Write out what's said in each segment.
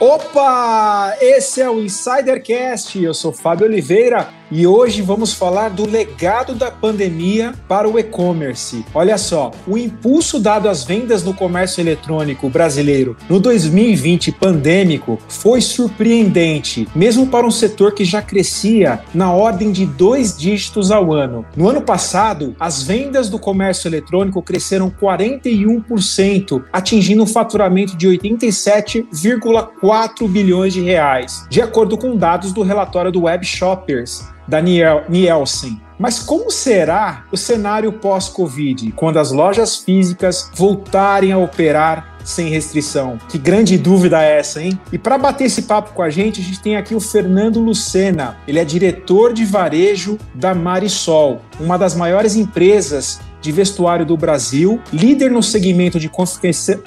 Opa! Esse é o Insidercast. Eu sou Fábio Oliveira e hoje vamos falar do legado da pandemia para o e-commerce. Olha só, o impulso dado às vendas no comércio eletrônico brasileiro no 2020 pandêmico foi surpreendente, mesmo para um setor que já crescia na ordem de dois dígitos ao ano. No ano passado, as vendas do comércio eletrônico cresceram 41%, atingindo um faturamento de 87,4 4 bilhões de reais, de acordo com dados do relatório do Web Shoppers, da Nielsen. Mas como será o cenário pós-Covid, quando as lojas físicas voltarem a operar sem restrição? Que grande dúvida é essa, hein? E para bater esse papo com a gente, a gente tem aqui o Fernando Lucena. Ele é diretor de varejo da Marisol, uma das maiores empresas de vestuário do Brasil, líder no segmento de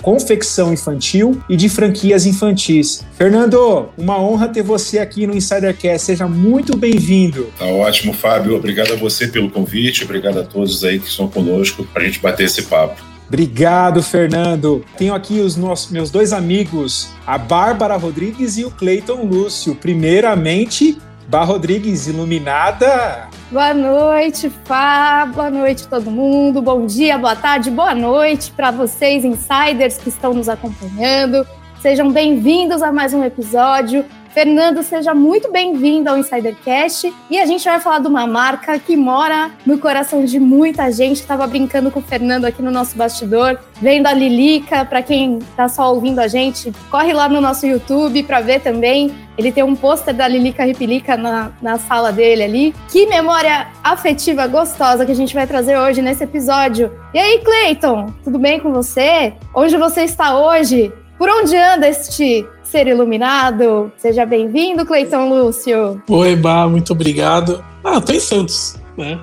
confecção infantil e de franquias infantis. Fernando, uma honra ter você aqui no Insidercast. Seja muito bem-vindo. Tá ótimo, Fábio. Obrigado a você pelo convite, obrigado a todos aí que estão conosco para a gente bater esse papo. Obrigado, Fernando. Tenho aqui os nossos, meus dois amigos, a Bárbara Rodrigues e o Cleiton Lúcio. Primeiramente, Bar Rodrigues, iluminada. Boa noite, Fá. Boa noite, todo mundo. Bom dia, boa tarde, boa noite para vocês, insiders que estão nos acompanhando. Sejam bem-vindos a mais um episódio. Fernando, seja muito bem-vindo ao Insidercast. E a gente vai falar de uma marca que mora no coração de muita gente. Estava brincando com o Fernando aqui no nosso bastidor, vendo a Lilica. Para quem está só ouvindo a gente, corre lá no nosso YouTube para ver também. Ele tem um pôster da Lilica Ripilica na, na sala dele ali. Que memória afetiva gostosa que a gente vai trazer hoje nesse episódio. E aí, Cleiton, tudo bem com você? Onde você está hoje? Por onde anda este ser iluminado? Seja bem-vindo, Cleiton Lúcio. Oi, Bá, muito obrigado. Ah, tô em Santos, né?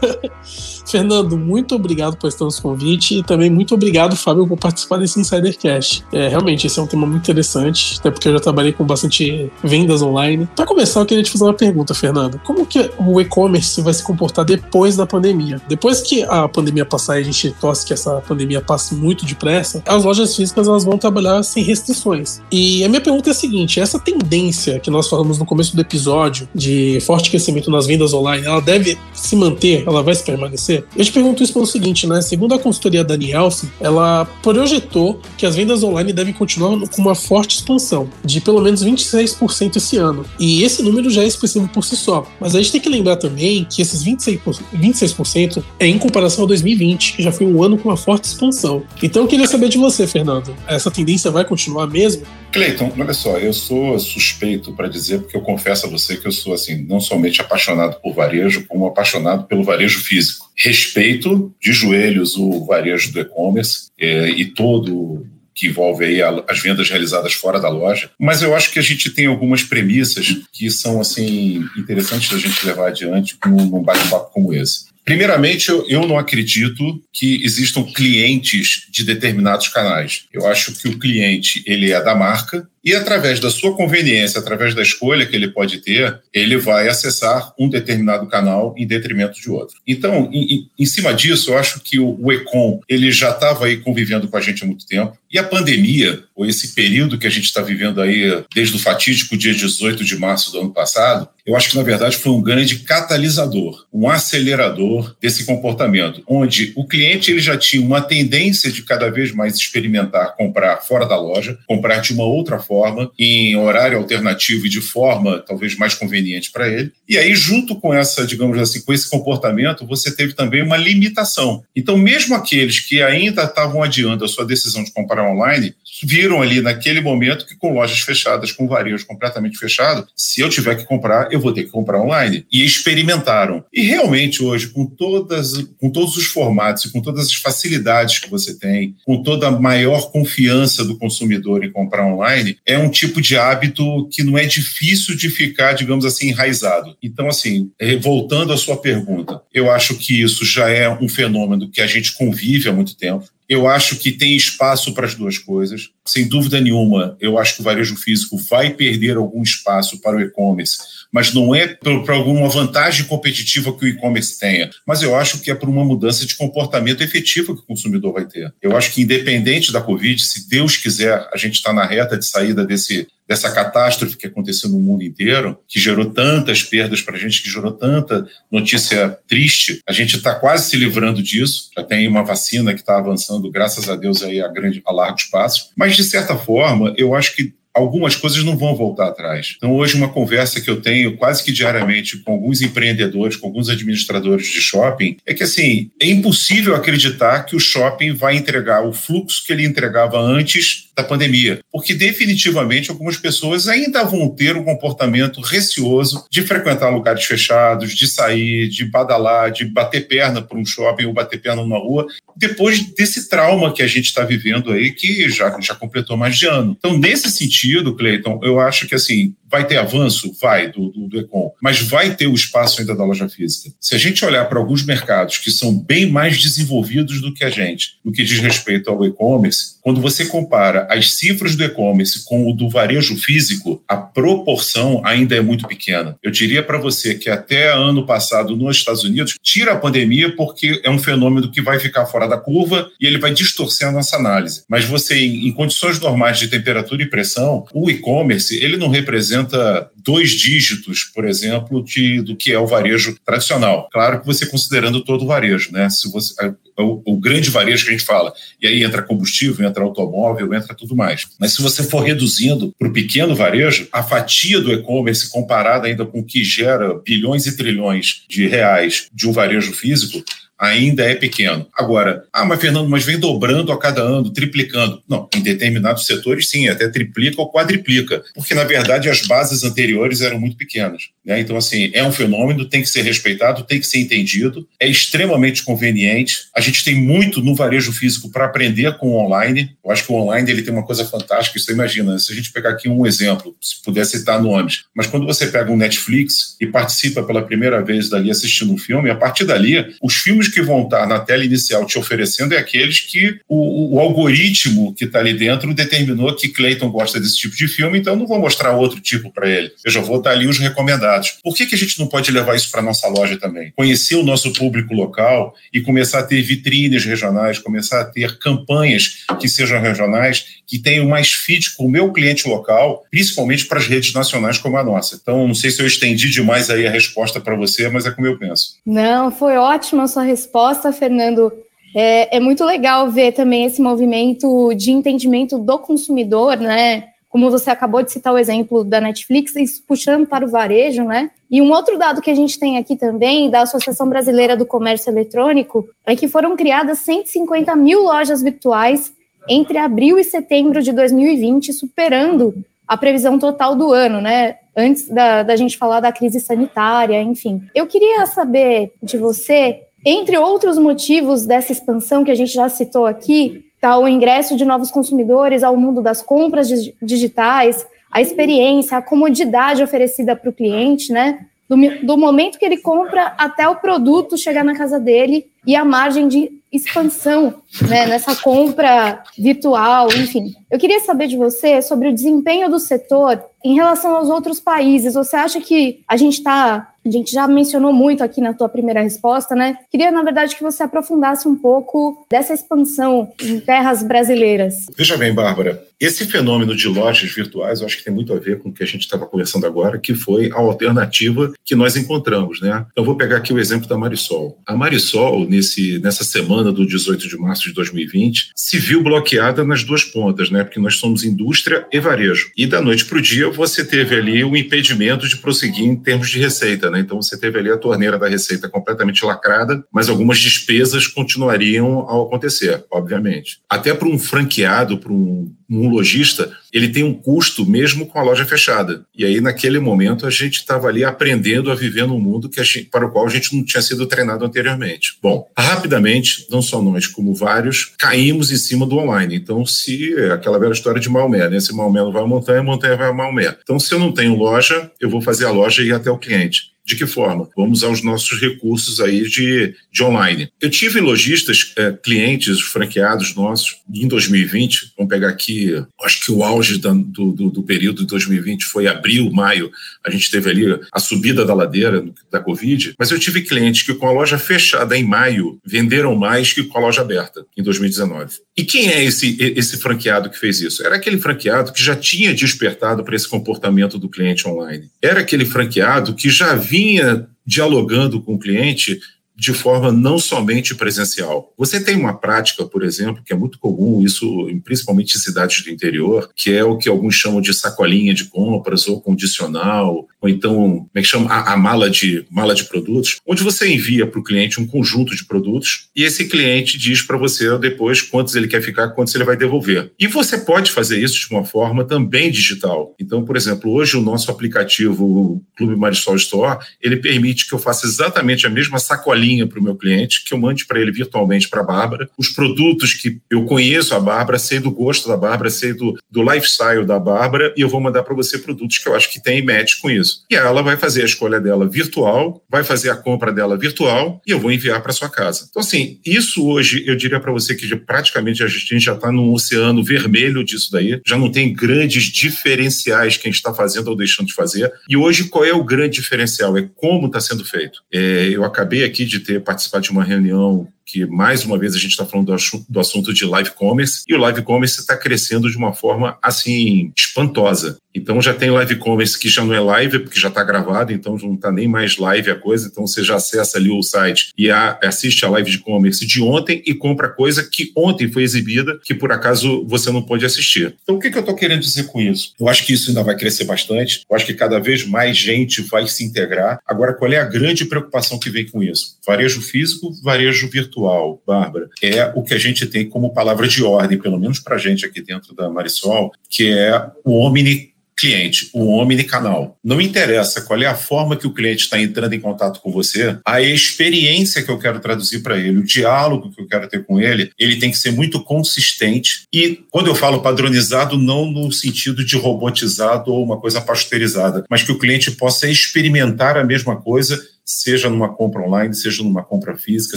Fernando, muito obrigado por estar nos convite e também muito obrigado, Fábio, por participar desse Insidercast. É, realmente, esse é um tema muito interessante, até porque eu já trabalhei com bastante vendas online. Para começar, eu queria te fazer uma pergunta, Fernando. Como que o e-commerce vai se comportar depois da pandemia? Depois que a pandemia passar e a gente torce que essa pandemia passe muito depressa, as lojas físicas elas vão trabalhar sem restrições. E a minha pergunta é a seguinte: essa tendência que nós falamos no começo do episódio de forte crescimento nas vendas online, ela deve se manter? Ela vai se permanecer? Eu te pergunto isso pelo seguinte, né? Segundo a consultoria da Nielsen, ela projetou que as vendas online devem continuar com uma forte expansão, de pelo menos 26% esse ano. E esse número já é expressivo por si só. Mas a gente tem que lembrar também que esses 26%, 26% é em comparação ao 2020, que já foi um ano com uma forte expansão. Então eu queria saber de você, Fernando. Essa tendência vai continuar mesmo? Cleiton, olha só, eu sou suspeito para dizer, porque eu confesso a você que eu sou, assim, não somente apaixonado por varejo, como apaixonado pelo varejo físico. Respeito de joelhos o varejo do e-commerce é, e todo que envolve aí as vendas realizadas fora da loja. Mas eu acho que a gente tem algumas premissas que são assim interessantes da gente levar adiante num bate-papo como esse. Primeiramente, eu, não acredito que existam clientes de determinados canais. Eu acho que o cliente ele é da marca e através da sua conveniência, através da escolha que ele pode ter, ele vai acessar um determinado canal em detrimento de outro. Então, em, em cima disso, eu acho que o, o Econ ele já estava aí convivendo com a gente há muito tempo. E a pandemia, ou esse período que a gente está vivendo aí desde o fatídico dia 18 de março do ano passado, eu acho que na verdade foi um grande catalisador, um acelerador desse comportamento, onde o cliente ele já tinha uma tendência de cada vez mais experimentar comprar fora da loja, comprar de uma outra forma em horário alternativo e de forma talvez mais conveniente para ele. E aí, junto com essa, digamos assim, com esse comportamento, você teve também uma limitação. Então, mesmo aqueles que ainda estavam adiando a sua decisão de comprar online, viram ali naquele momento que com lojas fechadas, com varejo completamente fechado, se eu tiver que comprar, eu vou ter que comprar online. E experimentaram. E realmente hoje, com todas, com todos os formatos e com todas as facilidades que você tem, com toda a maior confiança do consumidor em comprar online, é um tipo de hábito que não é difícil de ficar, digamos assim, enraizado. Então, assim, eh, voltando à sua pergunta, eu acho que isso já é um fenômeno que a gente convive há muito tempo Eu acho que tem espaço para as duas coisas. Sem dúvida nenhuma, eu acho que o varejo físico vai perder algum espaço para o e-commerce, mas não é para alguma vantagem competitiva que o e-commerce tenha, mas eu acho que é por uma mudança de comportamento efetivo que o consumidor vai ter. Eu acho que, independente da Covid, se Deus quiser, a gente está na reta de saída desse, dessa catástrofe que aconteceu no mundo inteiro, que gerou tantas perdas para a gente, que gerou tanta notícia triste, a gente está quase se livrando disso. Já tem uma vacina que está avançando, graças a Deus, aí a, grande, a largos passos. Mas, de certa forma, eu acho que algumas coisas não vão voltar atrás. Então, hoje, uma conversa que eu tenho quase que diariamente com alguns empreendedores, com alguns administradores de shopping, é que, assim, é impossível acreditar que o shopping vai entregar o fluxo que ele entregava antes da pandemia, porque definitivamente algumas pessoas ainda vão ter um comportamento receoso de frequentar lugares fechados, de sair, de badalar, de bater perna para um shopping ou bater perna numa rua, depois desse trauma que a gente está vivendo aí, que já, já completou mais de ano. Então, nesse sentido, Cleiton, eu acho que assim, Vai ter avanço? Vai, do, do, do Econ. Mas vai ter o espaço ainda da loja física. Se a gente olhar para alguns mercados que são bem mais desenvolvidos do que a gente, no que diz respeito ao e-commerce, quando você compara as cifras do e-commerce com o do varejo físico, a proporção ainda é muito pequena. Eu diria para você que até ano passado nos Estados Unidos, tira a pandemia porque é um fenômeno que vai ficar fora da curva e ele vai distorcer a nossa análise. Mas você, em condições normais de temperatura e pressão, o e-commerce, ele não representa representa dois dígitos, por exemplo, de, do que é o varejo tradicional. Claro que você considerando todo o varejo, né? Se você, o, o, grande varejo que a gente fala, e aí entra combustível, entra automóvel, entra tudo mais. Mas se você for reduzindo para o pequeno varejo, a fatia do e-commerce comparada ainda com o que gera bilhões e trilhões de reais de um varejo físico, ainda é pequeno. Agora, ah, mas Fernando, mas vem dobrando a cada ano, triplicando. Não, em determinados setores sim, até triplica ou quadriplica, porque na verdade as bases anteriores eram muito pequenas. Né? Então, assim, é um fenômeno, tem que ser respeitado, tem que ser entendido, é extremamente conveniente. A gente tem muito no varejo físico para aprender com o online. Eu acho que o online ele tem uma coisa fantástica, você imagina, se a gente pegar aqui um exemplo, se puder citar nomes, mas quando você pega um Netflix e participa pela primeira vez dali assistindo um filme, a partir dali, os filmes que vão estar na tela inicial te oferecendo é aqueles que o, o algoritmo que está ali dentro determinou que Clayton gosta desse tipo de filme, então não vou mostrar outro tipo para ele. Eu já vou dar ali os recomendados. Por que, que a gente não pode levar isso para nossa loja também? Conhecer o nosso público local e começar a ter vitrines regionais, começar a ter campanhas que sejam regionais, que tenham mais fit com o meu cliente local, principalmente para as redes nacionais como a nossa. Então, não sei se eu estendi demais aí a resposta para você, mas é como eu penso. Não, foi ótima a sua resposta resposta, Fernando. É, é, muito legal ver também esse movimento de entendimento do consumidor, né? Como você acabou de citar o exemplo da Netflix, puxando para o varejo, né? E um outro dado que a gente tem aqui também, da Associação Brasileira do Comércio Eletrônico, é que foram criadas 150 mil lojas virtuais entre abril e setembro de 2020, superando a previsão total do ano, né? Antes da, da gente falar da crise sanitária, enfim. Eu queria saber de você entre outros motivos dessa expansão que a gente já citou aqui, está o ingresso de novos consumidores ao mundo das compras digitais, a experiência, a comodidade oferecida para o cliente, né? Do, do, momento que ele compra até o produto chegar na casa dele e a margem de expansão né, nessa compra virtual, enfim. Eu queria saber de você sobre o desempenho do setor em relação aos outros países. Você acha que a gente está a gente já mencionou muito aqui na tua primeira resposta, né? Queria, na verdade, que você aprofundasse um pouco dessa expansão em terras brasileiras. Veja bem, Bárbara, esse fenômeno de lojas virtuais, eu acho que tem muito a ver com o que a gente estava conversando agora, que foi a alternativa que nós encontramos, né? Então, vou pegar aqui o exemplo da Marisol. A Marisol, nesse, nessa semana do 18 de março de 2020, se viu bloqueada nas duas pontas, né? Porque nós somos indústria e varejo. E da noite para o dia, você teve ali o impedimento de prosseguir em termos de receita, né? Então, você teve ali a torneira da receita completamente lacrada, mas algumas despesas continuariam a acontecer, obviamente. Até para um franqueado, para um um lojista, ele tem um custo mesmo com a loja fechada. E aí, naquele momento, a gente estava ali aprendendo a viver num mundo que gente, para o qual a gente não tinha sido treinado anteriormente. Bom, rapidamente, não só nós, como vários, caímos em cima do online. Então, se aquela velha história de Maomé, né? Se Maomé não vai à montanha, a montanha vai a Maomé. Então, se eu não tenho loja, eu vou fazer a loja e ir até o cliente. De que forma? Vamos usar os nossos recursos aí de, de online. Eu tive lojistas, é, clientes, franqueados nossos, em 2020, vamos pegar aqui, acho que o auge do, do, do período de 2020 foi abril, maio, a gente teve ali a subida da ladeira da Covid, mas eu tive clientes que com a loja fechada em maio venderam mais que com a loja aberta em 2019. E quem é esse, esse franqueado que fez isso? Era aquele franqueado que já tinha despertado para esse comportamento do cliente online. Era aquele franqueado que já vinha dialogando com o cliente de forma não somente presencial. Você tem uma prática, por exemplo, que é muito comum, isso principalmente em cidades do interior, que é o que alguns chamam de sacolinha de compras ou condicional, ou então, como é que chama? A, a mala, de, mala de produtos, onde você envia para o cliente um conjunto de produtos e esse cliente diz para você depois quantos ele quer ficar, quantos ele vai devolver. E você pode fazer isso de uma forma também digital. Então, por exemplo, hoje o nosso aplicativo o Clube Marisol Store, ele permite que eu faça exatamente a mesma sacolinha para o meu cliente, que eu mande para ele virtualmente para a Bárbara, os produtos que eu conheço a Bárbara, sei do gosto da Bárbara, sei do, do lifestyle da Bárbara, e eu vou mandar para você produtos que eu acho que tem match com isso. E ela vai fazer a escolha dela virtual, vai fazer a compra dela virtual, e eu vou enviar para sua casa. Então, assim, isso hoje eu diria para você que praticamente a gente já está num oceano vermelho disso daí, já não tem grandes diferenciais que a gente está fazendo ou deixando de fazer. E hoje, qual é o grande diferencial? É como está sendo feito. É, eu acabei aqui de de ter participado de uma reunião que mais uma vez a gente está falando do assunto de live commerce e o live commerce está crescendo de uma forma assim espantosa. Então já tem live commerce que já não é live porque já está gravado, então não está nem mais live a coisa. Então você já acessa ali o site e assiste a live de commerce de ontem e compra coisa que ontem foi exibida que por acaso você não pode assistir. Então o que, que eu estou querendo dizer com isso? Eu acho que isso ainda vai crescer bastante. Eu acho que cada vez mais gente vai se integrar. Agora qual é a grande preocupação que vem com isso? Varejo físico, varejo virtual virtual, Bárbara, é o que a gente tem como palavra de ordem, pelo menos para a gente aqui dentro da Marisol, que é o omni cliente, o omnicanal. Não interessa qual é a forma que o cliente está entrando em contato com você, a experiência que eu quero traduzir para ele, o diálogo que eu quero ter com ele, ele tem que ser muito consistente. E quando eu falo padronizado, não no sentido de robotizado ou uma coisa pasteurizada, mas que o cliente possa experimentar a mesma coisa seja numa compra online, seja numa compra física,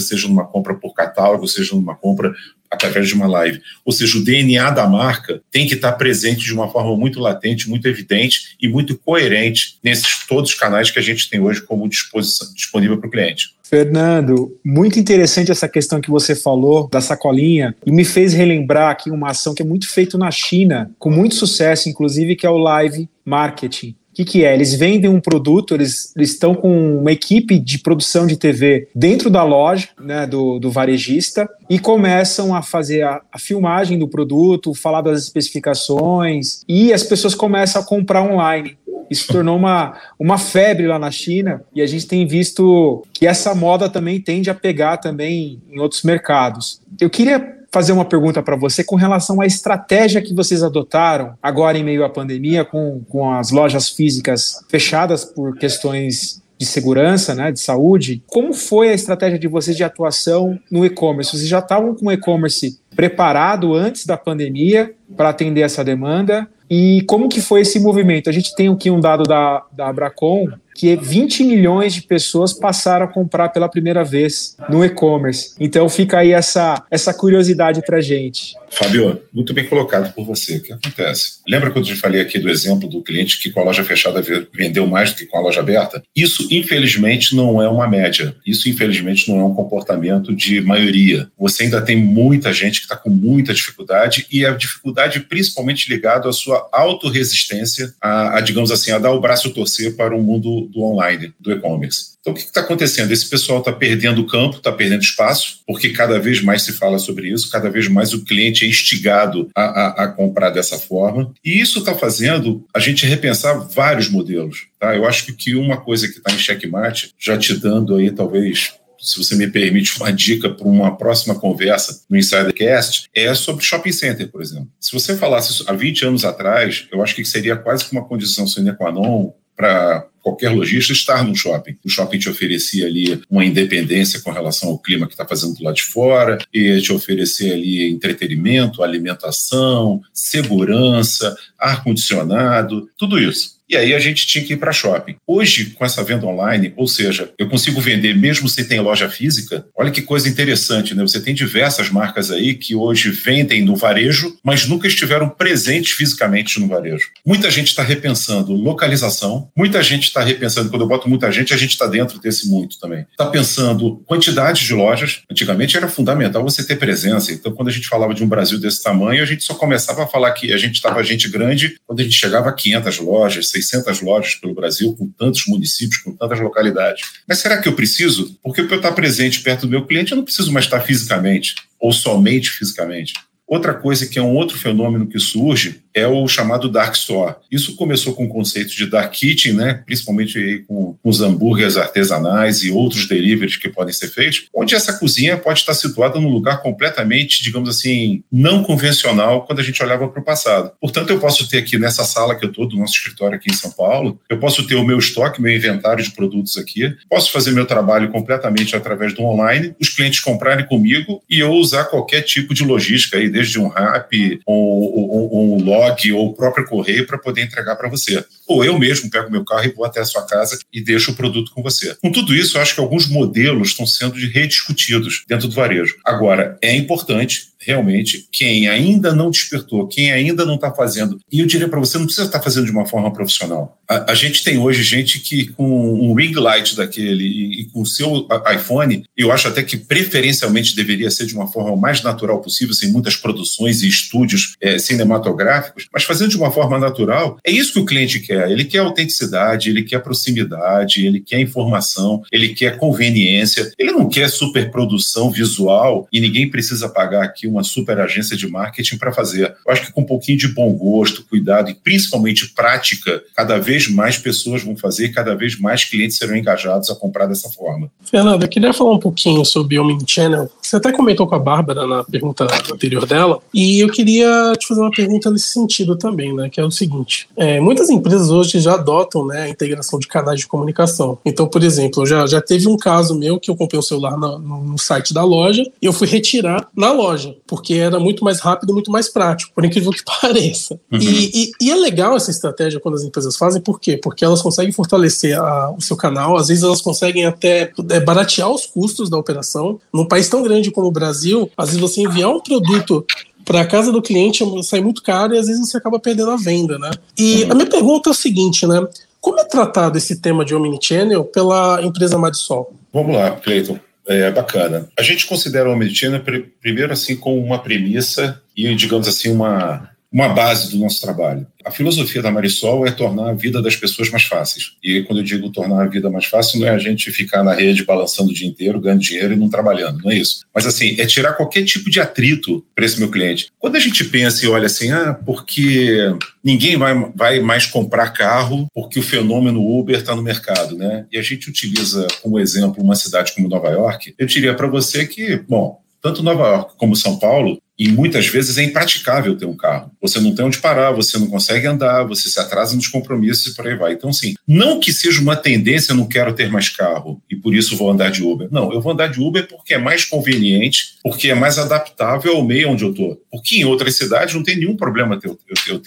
seja numa compra por catálogo, seja numa compra através de uma live. Ou seja, o DNA da marca tem que estar presente de uma forma muito latente, muito evidente e muito coerente nesses todos os canais que a gente tem hoje como disposição, disponível para o cliente. Fernando, muito interessante essa questão que você falou da sacolinha e me fez relembrar aqui uma ação que é muito feita na China, com muito sucesso, inclusive, que é o live marketing. Que, que, é? Eles vendem um produto, eles, eles, estão com uma equipe de produção de TV dentro da loja né, do, do varejista e começam a fazer a, a, filmagem do produto, falar das especificações e as pessoas começam a comprar online. Isso tornou uma, uma febre lá na China e a gente tem visto que essa moda também tende a pegar também em outros mercados. Eu queria fazer uma pergunta para você com relação à estratégia que vocês adotaram agora em meio à pandemia, com, com as lojas físicas fechadas por questões de segurança, né, de saúde. Como foi a estratégia de vocês de atuação no e-commerce? Vocês já estavam com o e-commerce preparado antes da pandemia para atender essa demanda? E como que foi esse movimento? A gente tem aqui um dado da, da Abracom que 20 milhões de pessoas passaram a comprar pela primeira vez no e-commerce. Então fica aí essa, essa curiosidade para gente. Fábio, muito bem colocado por você. O que acontece? Lembra quando eu falei aqui do exemplo do cliente que com a loja fechada vendeu mais do que com a loja aberta? Isso, infelizmente, não é uma média. Isso, infelizmente, não é um comportamento de maioria. Você ainda tem muita gente que está com muita dificuldade e a dificuldade principalmente ligada à sua autorresistência, a, a, digamos assim, a dar o braço torcer para o mundo do online, do e-commerce. Então, o que está acontecendo? Esse pessoal está perdendo campo, está perdendo espaço, porque cada vez mais se fala sobre isso, cada vez mais o cliente é instigado a, a, a comprar dessa forma. E isso está fazendo a gente repensar vários modelos. Tá? Eu acho que, uma coisa que está em checkmate, já te dando aí talvez se você me permite uma dica para uma próxima conversa no Insidercast, é sobre shopping center, por exemplo. Se você falasse isso há 20 anos atrás, eu acho que seria quase que uma condição sine qua non para qualquer lojista estar no shopping. O shopping te oferecia ali uma independência com relação ao clima que está fazendo do lado de fora, e te oferecer ali entretenimento, alimentação, segurança, ar-condicionado, tudo isso. E aí a gente tinha que ir para shopping. Hoje, com essa venda online, ou seja, eu consigo vender mesmo sem ter loja física. Olha que coisa interessante, né? Você tem diversas marcas aí que hoje vendem no varejo, mas nunca estiveram presentes fisicamente no varejo. Muita gente está repensando localização, muita gente está repensando, quando eu boto muita gente, a gente está dentro desse muito também. Está pensando quantidade de lojas. Antigamente era fundamental você ter presença. Então, quando a gente falava de um Brasil desse tamanho, a gente só começava a falar que a gente estava gente grande quando a gente chegava a 500 lojas, 600 lojas pelo Brasil, com tantos municípios, com tantas localidades. Mas será que eu preciso? Porque para eu estar presente perto do meu cliente, eu não preciso mais estar fisicamente, ou somente fisicamente. Outra coisa que é um outro fenômeno que surge é o chamado Dark Store. Isso começou com o conceito de Dark Kitchen, né? principalmente com, os hambúrgueres artesanais e outros deliveries que podem ser feitos, onde essa cozinha pode estar situada num lugar completamente, digamos assim, não convencional quando a gente olhava para o passado. Portanto, eu posso ter aqui nessa sala que eu estou, do nosso escritório aqui em São Paulo, eu posso ter o meu estoque, meu inventário de produtos aqui, posso fazer meu trabalho completamente através do online, os clientes comprarem comigo e eu usar qualquer tipo de logística aí, desde um rap ou, ou um log ou o próprio correio para poder entregar para você. Ou eu mesmo pego meu carro e vou até a sua casa e deixo o produto com você. Com tudo isso, eu acho que alguns modelos estão sendo rediscutidos dentro do varejo. Agora, é importante realmente, quem ainda não despertou, quem ainda não está fazendo, e eu diria para você, não precisa estar tá fazendo de uma forma profissional. A, a, gente tem hoje gente que com um ring light daquele e, e com o seu iPhone, eu acho até que preferencialmente deveria ser de uma forma mais natural possível, sem muitas produções e estúdios é, cinematográficos, mas fazendo de uma forma natural, é isso que o cliente quer. Ele quer autenticidade, ele quer proximidade, ele quer informação, ele quer conveniência, ele não quer superprodução visual e ninguém precisa pagar aqui uma super agência de marketing para fazer. Eu acho que com um pouquinho de bom gosto, cuidado e principalmente prática, cada vez mais pessoas vão fazer e cada vez mais clientes serão engajados a comprar dessa forma. Fernando, eu queria falar um pouquinho sobre o Omnichannel. Você até comentou com a Bárbara na pergunta anterior dela, e eu queria te fazer uma pergunta nesse sentido também, né? Que é o seguinte: é, muitas empresas hoje já adotam né, a integração de canais de comunicação. Então, por exemplo, já, já teve um caso meu que eu comprei um celular no, no site da loja e eu fui retirar na loja porque era muito mais rápido, muito mais prático, por incrível que pareça. Uhum. E, e, e, é legal essa estratégia quando as empresas fazem, por quê? Porque elas conseguem fortalecer a, o seu canal, às vezes elas conseguem até é, baratear os custos da operação. Num país tão grande como o Brasil, às vezes você enviar um produto para a casa do cliente sai muito caro e às vezes você acaba perdendo a venda, né? E uhum. a minha pergunta é o seguinte, né? Como é tratado esse tema de Omnichannel pela empresa Marisol? Vamos lá, Cleiton é, bacana. A gente considera o medicina primeiro assim como uma premissa e digamos assim uma uma base do nosso trabalho. A filosofia da Marisol é tornar a vida das pessoas mais fáceis. E quando eu digo tornar a vida mais fácil, não é a gente ficar na rede balançando o dia inteiro, ganhando dinheiro e não trabalhando, não é isso. Mas assim, é tirar qualquer tipo de atrito para esse meu cliente. Quando a gente pensa e olha assim, ah, porque ninguém vai, vai mais comprar carro porque o fenômeno Uber está no mercado, né? E a gente utiliza como exemplo uma cidade como Nova York, eu diria para você que, bom, tanto Nova York como São Paulo e muitas vezes é impraticável ter um carro. Você não tem onde parar, você não consegue andar, você se atrasa nos compromissos e por aí vai. Então, sim, não que seja uma tendência, eu não quero ter mais carro e por isso vou andar de Uber. Não, eu vou andar de Uber porque é mais conveniente, porque é mais adaptável ao meio onde eu estou. Porque em outras cidades não tem nenhum problema ter,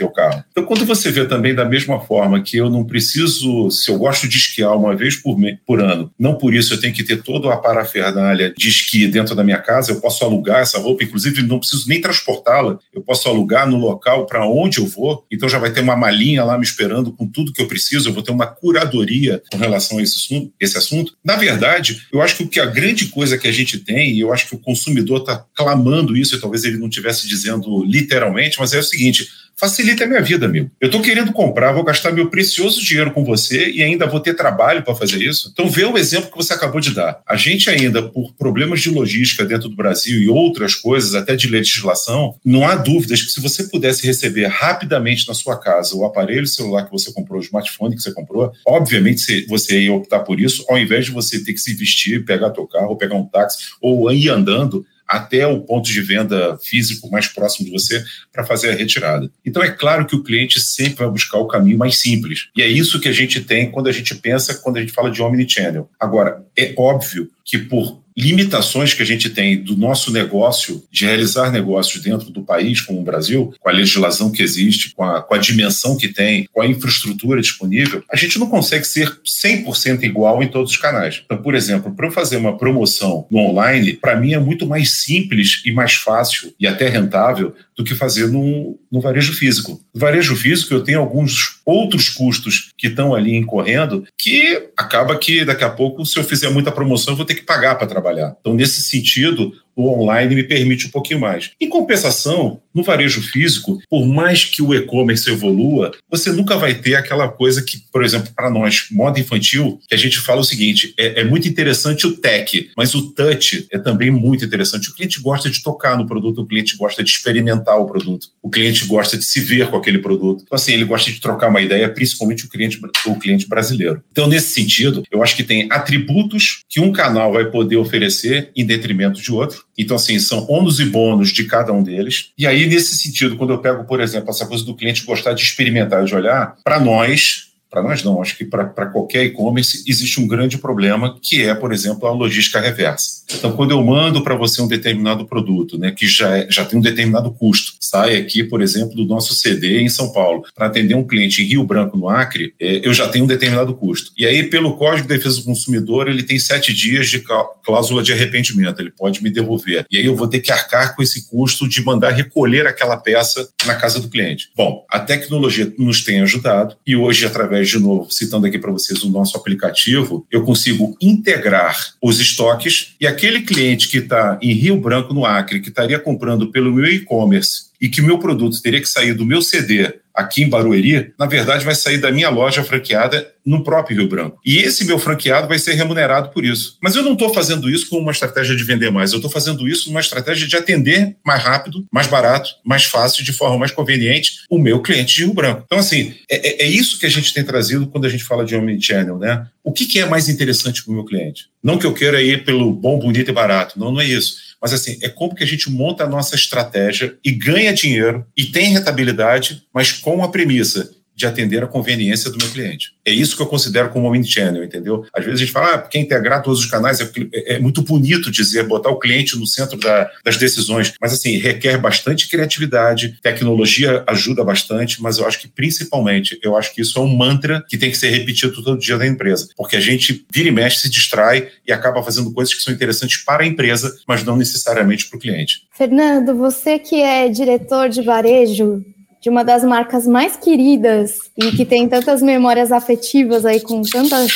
o carro. Então, quando você vê também da mesma forma que eu não preciso, se eu gosto de esquiar uma vez por, por ano, não por isso eu tenho que ter toda a parafernália de esqui dentro da minha casa, eu posso alugar essa roupa, inclusive não preciso nem transportá-la, eu posso alugar no local para onde eu vou, então já vai ter uma malinha lá me esperando com tudo que eu preciso, eu vou ter uma curadoria com relação a esse assunto. Esse assunto. Na verdade, eu acho que o que a grande coisa que a gente tem, e eu acho que o consumidor está clamando isso, e talvez ele não estivesse dizendo literalmente, mas é o seguinte: facilita a minha vida, amigo. Eu estou querendo comprar, vou gastar meu precioso dinheiro com você e ainda vou ter trabalho para fazer isso. Então, vê o exemplo que você acabou de dar. A gente ainda, por problemas de logística dentro do Brasil e outras coisas, até de legislação, não há dúvidas que se você pudesse receber rapidamente na sua casa o aparelho celular que você comprou, o smartphone que você comprou, obviamente você ia optar por isso, ao invés de você ter que se vestir, pegar teu carro, pegar um táxi, ou ir andando até o ponto de venda físico mais próximo de você para fazer a retirada. Então é claro que o cliente sempre vai buscar o caminho mais simples. E é isso que a gente tem quando a gente pensa, quando a gente fala de omnichannel. Agora, é óbvio que por limitações que a gente tem do nosso negócio, de realizar negócios dentro do país, como o Brasil, com a legislação que existe, com a, com a dimensão que tem, com a infraestrutura disponível, a gente não consegue ser 100% igual em todos os canais. Então, por exemplo, para eu fazer uma promoção no online, para mim é muito mais simples e mais fácil e até rentável do que fazer no, no varejo físico. No varejo físico, eu tenho alguns outros custos que estão ali incorrendo que acaba que daqui a pouco, se eu fizer muita promoção, eu vou ter que pagar para trabalhar. Então, nesse sentido, o online me permite um pouquinho mais. Em compensação, no varejo físico, por mais que o e-commerce evolua, você nunca vai ter aquela coisa que, por exemplo, para nós, moda infantil, que a gente fala o seguinte: é, é, muito interessante o tech, mas o touch é também muito interessante. O cliente gosta de tocar no produto, o cliente gosta de experimentar o produto, o cliente gosta de se ver com aquele produto. Então, assim, ele gosta de trocar uma ideia, principalmente o cliente, o cliente brasileiro. Então, nesse sentido, eu acho que tem atributos que um canal vai poder oferecer em detrimento de outro então, assim, são ônus e bônus de cada um deles. E aí, nesse sentido, quando eu pego, por exemplo, essa coisa do cliente gostar de experimentar, de olhar, para nós, para nós não, acho que para qualquer e-commerce existe um grande problema que é, por exemplo, a logística reversa. Então, quando eu mando para você um determinado produto, né, que já, é, já tem um determinado custo, sai aqui, por exemplo, do nosso CD em São Paulo, para atender um cliente em Rio Branco, no Acre, é, eu já tenho um determinado custo. E aí, pelo Código de Defesa do Consumidor, ele tem sete dias de cláusula de arrependimento, ele pode me devolver. E aí eu vou ter que arcar com esse custo de mandar recolher aquela peça na casa do cliente. Bom, a tecnologia nos tem ajudado e hoje, através de novo, citando aqui para vocês o nosso aplicativo, eu consigo integrar os estoques e aquele cliente que está em Rio Branco, no Acre, que estaria comprando pelo meu e-commerce e que o meu produto teria que sair do meu CD aqui em Barueri, na verdade vai sair da minha loja franqueada no próprio Rio Branco. E esse meu franqueado vai ser remunerado por isso. Mas eu não estou fazendo isso com uma estratégia de vender mais, eu estou fazendo isso com uma estratégia de atender mais rápido, mais barato, mais fácil, de forma mais conveniente o meu cliente de Rio Branco. Então, assim, é, é, é isso que a gente tem trazido quando a gente fala de Omnichannel, né? O que, que é mais interessante para o meu cliente? Não que eu queira ir pelo bom, bonito e barato, não, não é isso mas assim, é como que a gente monta a nossa estratégia e ganha dinheiro e tem rentabilidade, mas com a premissa de atender a conveniência do meu cliente. É isso que eu considero como omnichannel, entendeu? Às vezes a gente fala, ah, quer integrar todos os canais, é, é, é muito bonito dizer, botar o cliente no centro da, das decisões, mas assim, requer bastante criatividade, tecnologia ajuda bastante, mas eu acho que principalmente, eu acho que isso é um mantra que tem que ser repetido todo dia da empresa, porque a gente vira e mexe, se distrai e acaba fazendo coisas que são interessantes para a empresa, mas não necessariamente para o cliente. Fernando, você que é diretor de varejo de uma das marcas mais queridas e que tem tantas memórias afetivas aí com tantas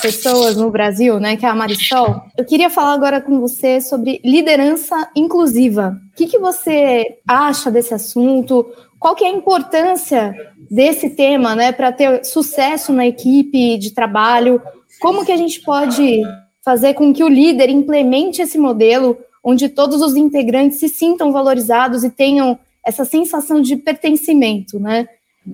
pessoas no Brasil, né, que é a Marisol. Eu queria falar agora com você sobre liderança inclusiva. O que, que você acha desse assunto? Qual que é a importância desse tema, né, para ter sucesso na equipe de trabalho? Como que a gente pode fazer com que o líder implemente esse modelo onde todos os integrantes se sintam valorizados e tenham essa sensação de pertencimento, né?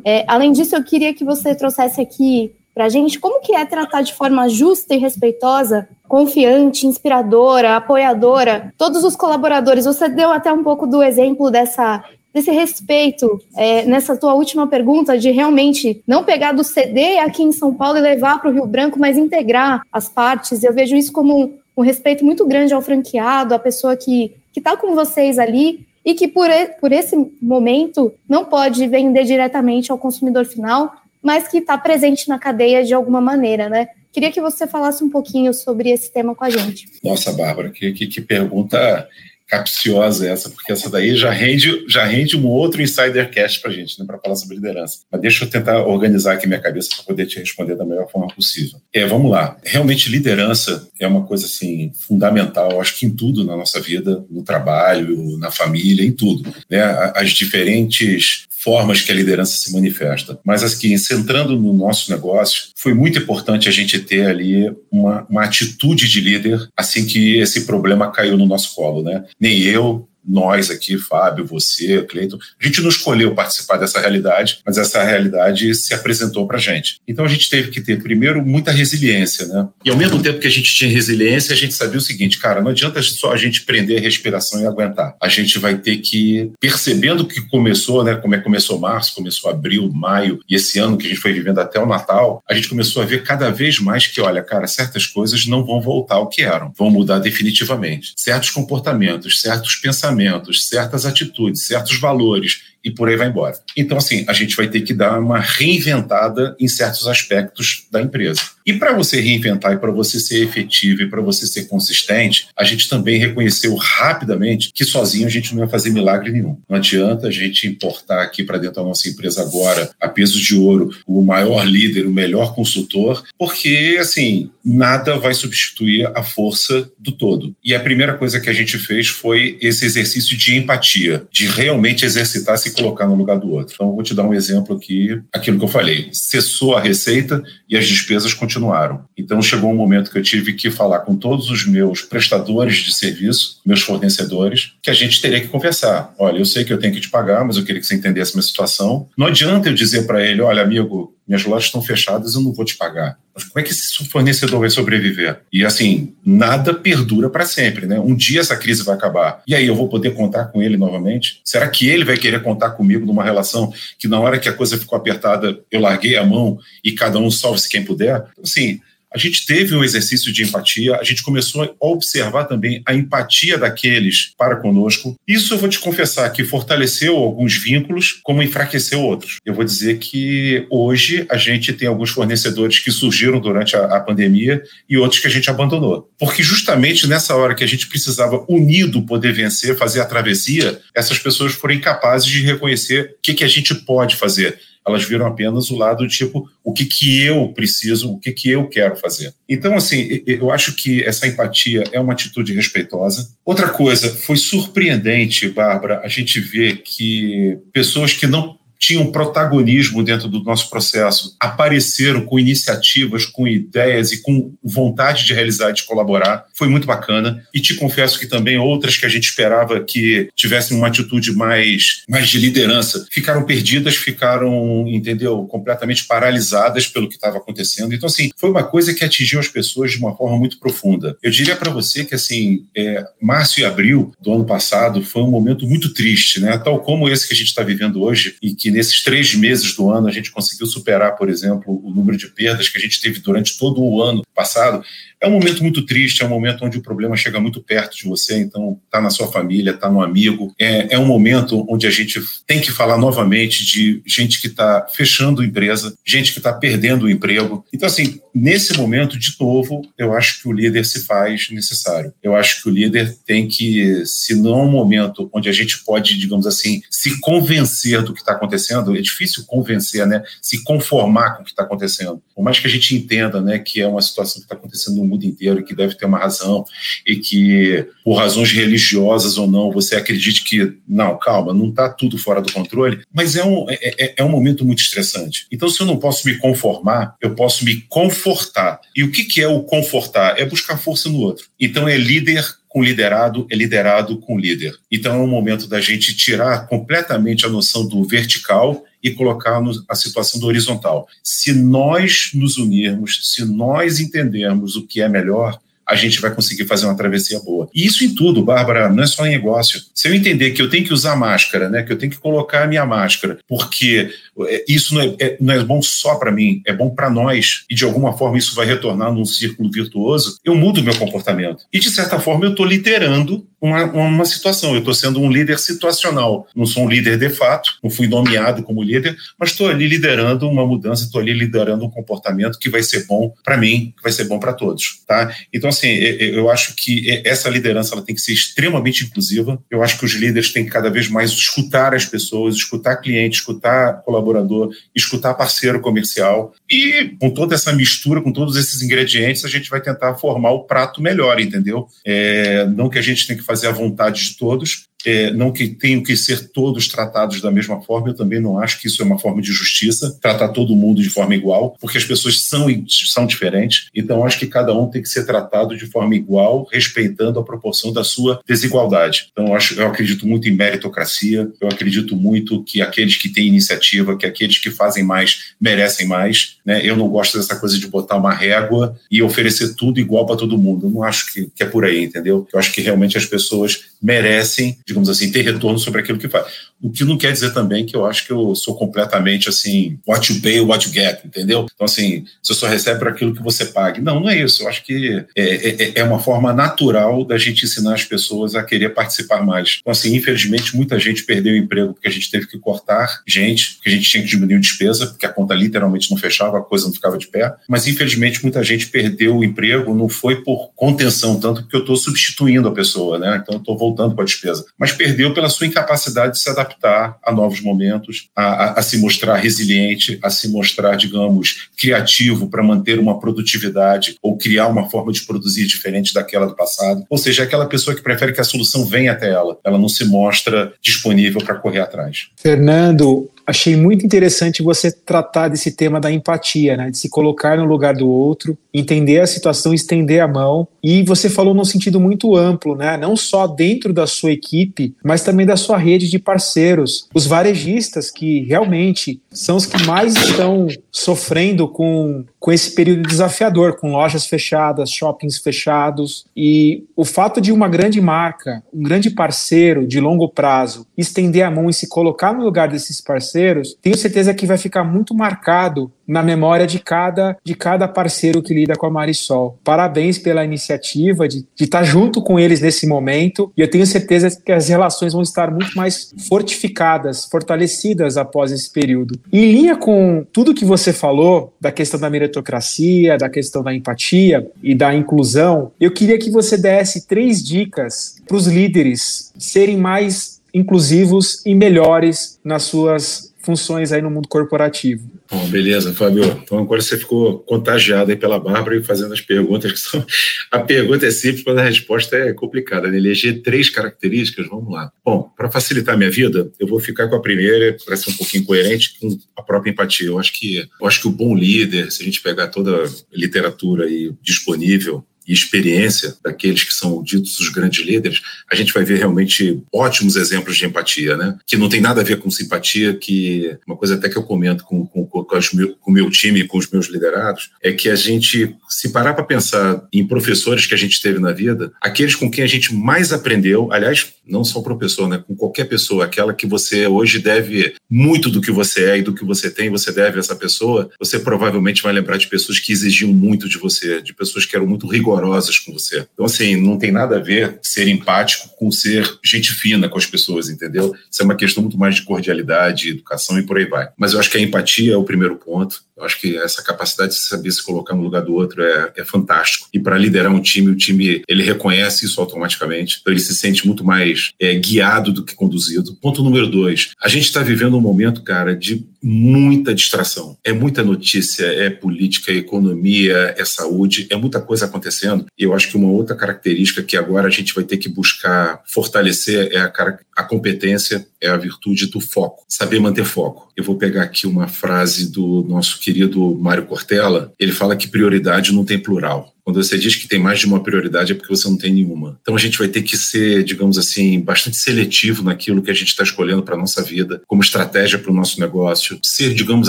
É, além disso, eu queria que você trouxesse aqui para a gente como que é tratar de forma justa e respeitosa, confiante, inspiradora, apoiadora, todos os colaboradores. Você deu até um pouco do exemplo dessa desse respeito é, nessa tua última pergunta de realmente não pegar do CD aqui em São Paulo e levar para o Rio Branco, mas integrar as partes. Eu vejo isso como um, um respeito muito grande ao franqueado, à pessoa que que está com vocês ali e que por, por esse momento não pode vender diretamente ao consumidor final, mas que está presente na cadeia de alguma maneira, né? Queria que você falasse um pouquinho sobre esse tema com a gente. Nossa, Bárbara, que, que, que pergunta capciosa essa, porque essa daí já rende, já rende um outro Insidercast para gente, né, para falar sobre liderança. Mas deixa eu tentar organizar aqui minha cabeça para poder te responder da melhor forma possível. É, vamos lá. Realmente, liderança é uma coisa assim fundamental, acho que em tudo na nossa vida, no trabalho, na família, em tudo. Né? As diferentes formas que a liderança se manifesta. Mas aqui, centrando no nosso negócio, foi muito importante a gente ter ali uma, uma atitude de líder assim que esse problema caiu no nosso colo, né? Nem eu, nós aqui, Fábio, você, Cleiton, a gente não escolheu participar dessa realidade, mas essa realidade se apresentou para gente. Então a gente teve que ter, primeiro, muita resiliência, né? E ao mesmo tempo que a gente tinha resiliência, a gente sabia o seguinte, cara, não adianta só a gente prender a respiração e aguentar. A gente vai ter que, percebendo que começou, né? Como é que começou março, começou abril, maio, e esse ano que a gente foi vivendo até o Natal, a gente começou a ver cada vez mais que, olha, cara, certas coisas não vão voltar ao que eram, vão mudar definitivamente. Certos comportamentos, certos pensamentos, certas atitudes, certos valores e por aí vai embora. Então, assim, a gente vai ter que dar uma reinventada em certos aspectos da empresa. E para você reinventar e para você ser efetivo e para você ser consistente, a gente também reconheceu rapidamente que sozinho a gente não ia fazer milagre nenhum. Não adianta a gente importar aqui para dentro da nossa empresa agora, a peso de ouro, o maior líder, o melhor consultor, porque, assim, nada vai substituir a força do todo. E a primeira coisa que a gente fez foi esse exercício de empatia, de realmente exercitar se colocar no lugar do outro. Então, eu vou te dar um exemplo aqui, aquilo que eu falei. Cessou a receita e as despesas continuaram. Então, chegou um momento que eu tive que falar com todos os meus prestadores de serviço, meus fornecedores, que a gente teria que conversar. Olha, eu sei que eu tenho que te pagar, mas eu queria que você entendesse a minha situação. Não adianta eu dizer para ele, olha, amigo, minhas lojas estão fechadas, eu não vou te pagar. Mas como é que esse fornecedor vai sobreviver? E assim, nada perdura para sempre, né? Um dia essa crise vai acabar. E aí eu vou poder contar com ele novamente? Será que ele vai querer contar comigo numa relação que na hora que a coisa ficou apertada, eu larguei a mão e cada um salve-se quem puder? Assim, a gente teve um exercício de empatia, a gente começou a observar também a empatia daqueles para conosco. Isso eu vou te confessar que fortaleceu alguns vínculos, como enfraqueceu outros. Eu vou dizer que hoje a gente tem alguns fornecedores que surgiram durante a, a pandemia e outros que a gente abandonou. Porque justamente nessa hora que a gente precisava unido poder vencer, fazer a travessia, essas pessoas foram incapazes de reconhecer o que, que a gente pode fazer elas viram apenas o lado tipo o que que eu preciso, o que que eu quero fazer. Então, assim, eu acho que essa empatia é uma atitude respeitosa. Outra coisa, foi surpreendente, Bárbara, a gente ver que pessoas que não tinham protagonismo dentro do nosso processo, apareceram com iniciativas, com ideias e com vontade de realizar, de colaborar. Foi muito bacana. E te confesso que também outras que a gente esperava que tivessem uma atitude mais, mais de liderança ficaram perdidas, ficaram, entendeu, completamente paralisadas pelo que estava acontecendo. Então, assim, foi uma coisa que atingiu as pessoas de uma forma muito profunda. Eu diria para você que, assim, é, março e abril do ano passado foi um momento muito triste, né? Tal como esse que a gente está vivendo hoje e que nesses três meses do ano a gente conseguiu superar, por exemplo, o número de perdas que a gente teve durante todo o ano passado, é um momento muito triste, é um momento onde o problema chega muito perto de você, então está na sua família, está no amigo. É, é um momento onde a gente tem que falar novamente de gente que está fechando empresa, gente que está perdendo o emprego. Então, assim, nesse momento, de novo, eu acho que o líder se faz necessário. Eu acho que o líder tem que, se não é um momento onde a gente pode, digamos assim, se convencer do que está acontecendo, é difícil convencer, né? Se conformar com o que está acontecendo. Por mais que a gente entenda, né, que é uma situação que está acontecendo no mundo inteiro e que deve ter uma razão e que, por razões religiosas ou não, você acredite que, não, calma, não está tudo fora do controle, mas é um, é, é, é, um momento muito estressante. Então, se eu não posso me conformar, eu posso me confortar. E o que, que é o confortar? É buscar força no outro. Então, é líder com liderado é liderado com líder. Então é um momento da gente tirar completamente a noção do vertical e colocar a situação do horizontal. Se nós nos unirmos, se nós entendermos o que é melhor, a gente vai conseguir fazer uma travessia boa. E isso em tudo, Bárbara, não é só em negócio. Se eu entender que eu tenho que usar máscara, né, que eu tenho que colocar a minha máscara, porque é, isso não é, é não é bom só para mim, é bom para nós, e de alguma forma isso vai retornar num círculo virtuoso, eu mudo meu comportamento. E de certa forma eu estou liderando uma, uma situação, eu estou sendo um líder situacional. Não sou um líder de fato, não fui nomeado como líder, mas estou ali liderando uma mudança, estou ali liderando um comportamento que vai ser bom para mim, que vai ser bom para todos. Tá? Então, assim, eu acho que essa liderança ela tem que ser extremamente inclusiva. Eu acho que os líderes têm que cada vez mais escutar as pessoas, escutar cliente, escutar colaborador, escutar parceiro comercial. E com toda essa mistura, com todos esses ingredientes, a gente vai tentar formar o prato melhor, entendeu? É, não que a gente tenha que fazer a vontade de todos, é, não que tenham que ser todos tratados da mesma forma. Eu também não acho que isso é uma forma de justiça, tratar todo mundo de forma igual, porque as pessoas são, são diferentes. Então, acho que cada um tem que ser tratado de forma igual, respeitando a proporção da sua desigualdade. Então, eu, acho, eu acredito muito em meritocracia, eu acredito muito que aqueles que têm iniciativa, que aqueles que fazem mais merecem mais. Né? Eu não gosto dessa coisa de botar uma régua e oferecer tudo igual para todo mundo. Eu não acho que, que é por aí, entendeu? Eu acho que realmente as pessoas merecem, digamos assim, ter retorno sobre aquilo que faz. O que não quer dizer também que eu acho que eu sou completamente assim, what you pay, what you get, entendeu? Então, assim, você só recebe por aquilo que você pague. Não, não é isso. Eu acho que é, é, é uma forma natural da gente ensinar as pessoas a querer participar mais. Então, assim, infelizmente, muita gente perdeu o emprego porque a gente teve que cortar gente, porque a gente tinha que diminuir despesa, porque a conta literalmente não fechava, a coisa não ficava de pé. Mas, infelizmente, muita gente perdeu o emprego, não foi por contenção, tanto porque eu estou substituindo a pessoa, né? Então, eu estou voltando para a despesa. Mas perdeu pela sua incapacidade de se adaptar a novos momentos, a, a, a se mostrar resiliente, a se mostrar, digamos, criativo para manter uma produtividade ou criar uma forma de produzir diferente daquela do passado. Ou seja, é aquela pessoa que prefere que a solução venha até ela, ela não se mostra disponível para correr atrás. Fernando, achei muito interessante você tratar desse tema da empatia, né? De se colocar no lugar do outro, entender a situação, estender a mão. E você falou num sentido muito amplo, né? Não só dentro da sua equipe, mas também da sua rede de parceiros. Os varejistas que realmente são os que mais estão sofrendo com, com esse período desafiador, com lojas fechadas, shoppings fechados. E o fato de uma grande marca, um grande parceiro de longo prazo, estender a mão e se colocar no lugar desses parceiros, tenho certeza que vai ficar muito marcado na memória de cada, de cada parceiro que lida com a Marisol. Parabéns pela iniciativa de, estar junto com eles nesse momento e eu tenho certeza que as relações vão estar muito mais fortificadas, fortalecidas após esse período. Em linha com tudo que você falou da questão da meritocracia, da questão da empatia e da inclusão, eu queria que você desse três dicas para os líderes serem mais inclusivos e melhores nas suas funções aí no mundo corporativo. Bom, beleza, Fábio. Então agora você ficou contagiado aí pela Bárbara e fazendo as perguntas que são. A pergunta é simples, mas a resposta é complicada. Né? Eleger três características, vamos lá. Bom, para facilitar a minha vida, eu vou ficar com a primeira, para ser um pouquinho coerente com a própria empatia. Eu acho que, eu acho que o bom líder, se a gente pegar toda a literatura aí disponível e experiência daqueles que são ditos os grandes líderes, a gente vai ver realmente ótimos exemplos de empatia, né? Que não tem nada a ver com simpatia, que uma coisa até que eu comento com, com, com, com o meu time e com os meus liderados, é que a gente, se parar para pensar em professores que a gente teve na vida, aqueles com quem a gente mais aprendeu, aliás, não só professor, né? Com qualquer pessoa, aquela que você hoje deve muito do que você é e do que você tem, você deve a essa pessoa, você provavelmente vai lembrar de pessoas que exigiam muito de você, de pessoas que eram muito rigorosas rigorosas com você. Então, assim, não tem nada a ver ser empático com ser gente fina com as pessoas, entendeu? Isso é uma questão muito mais de cordialidade, educação e por aí vai. Mas eu acho que a empatia é o primeiro ponto. Eu acho que essa capacidade de saber se colocar no lugar do outro é, é fantástico. E para liderar um time, o time ele reconhece isso automaticamente. Então ele se sente muito mais é, guiado do que conduzido. Ponto número dois: a gente está vivendo um momento, cara, de muita distração. É muita notícia, é política, é economia, é saúde, é muita coisa acontecendo. E eu acho que uma outra característica que agora a gente vai ter que buscar fortalecer é a, a competência, é a virtude do foco, saber manter foco. Eu vou pegar aqui uma frase do nosso querido Mário Cortella. Ele fala que prioridade não tem plural. Quando você diz que tem mais de uma prioridade é porque você não tem nenhuma. Então a gente vai ter que ser, digamos assim, bastante seletivo naquilo que a gente está escolhendo para nossa vida, como estratégia para o nosso negócio. Ser, digamos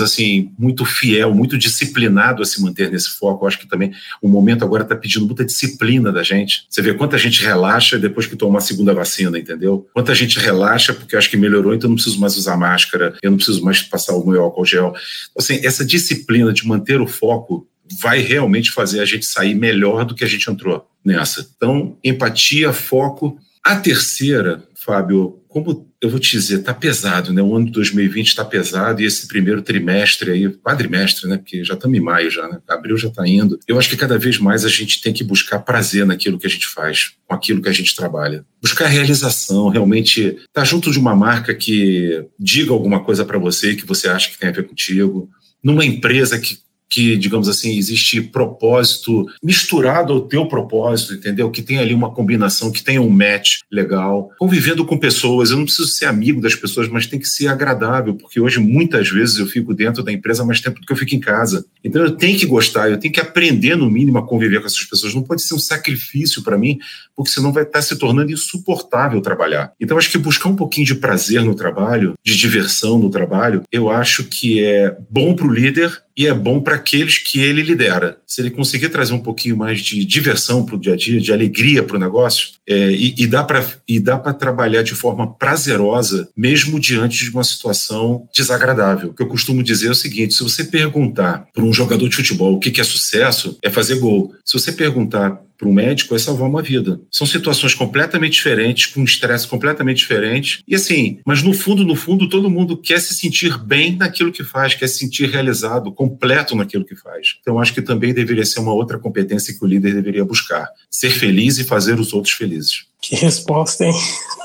assim, muito fiel, muito disciplinado a se manter nesse foco. Eu acho que também o momento agora está pedindo muita disciplina da gente. Você vê quanta gente relaxa depois que toma a segunda vacina, entendeu? Quanta gente relaxa porque acho que melhorou, então não preciso mais usar máscara, eu não preciso mais passar o meu álcool gel. Assim, essa disciplina de manter o foco vai realmente fazer a gente sair melhor do que a gente entrou nessa. Então, empatia, foco. A terceira, Fábio, como eu vou te dizer, tá pesado, né? O ano de 2020 está pesado e esse primeiro trimestre aí, quadrimestre, né? Porque já estamos em maio já, né? Abril já está indo. Eu acho que cada vez mais a gente tem que buscar prazer naquilo que a gente faz, com aquilo que a gente trabalha. Buscar realização, realmente estar tá junto de uma marca que diga alguma coisa para você que você acha que tem a ver contigo, numa empresa que que, digamos assim, existe propósito misturado ao teu propósito, entendeu? Que tem ali uma combinação, que tenha um match legal. Convivendo com pessoas, eu não preciso ser amigo das pessoas, mas tem que ser agradável, porque hoje muitas vezes eu fico dentro da empresa mais tempo do que eu fico em casa. Então eu tenho que gostar, eu tenho que aprender no mínimo a conviver com essas pessoas. Não pode ser um sacrifício para mim, porque senão vai estar se tornando insuportável trabalhar. Então acho que buscar um pouquinho de prazer no trabalho, de diversão no trabalho, eu acho que é bom para o líder e é bom para aqueles que ele lidera. Se ele conseguir trazer um pouquinho mais de diversão para o dia a dia, de alegria para o negócio, é, e, e dá para trabalhar de forma prazerosa, mesmo diante de uma situação desagradável. O que eu costumo dizer é o seguinte: se você perguntar para um jogador de futebol o que, que é sucesso, é fazer gol. Se você perguntar para um médico é salvar uma vida. São situações completamente diferentes, com um estresse completamente diferente. E assim, mas no fundo, no fundo, todo mundo quer se sentir bem naquilo que faz, quer se sentir realizado, completo naquilo que faz. Então, acho que também deveria ser uma outra competência que o líder deveria buscar: ser feliz e fazer os outros felizes. Que resposta, hein?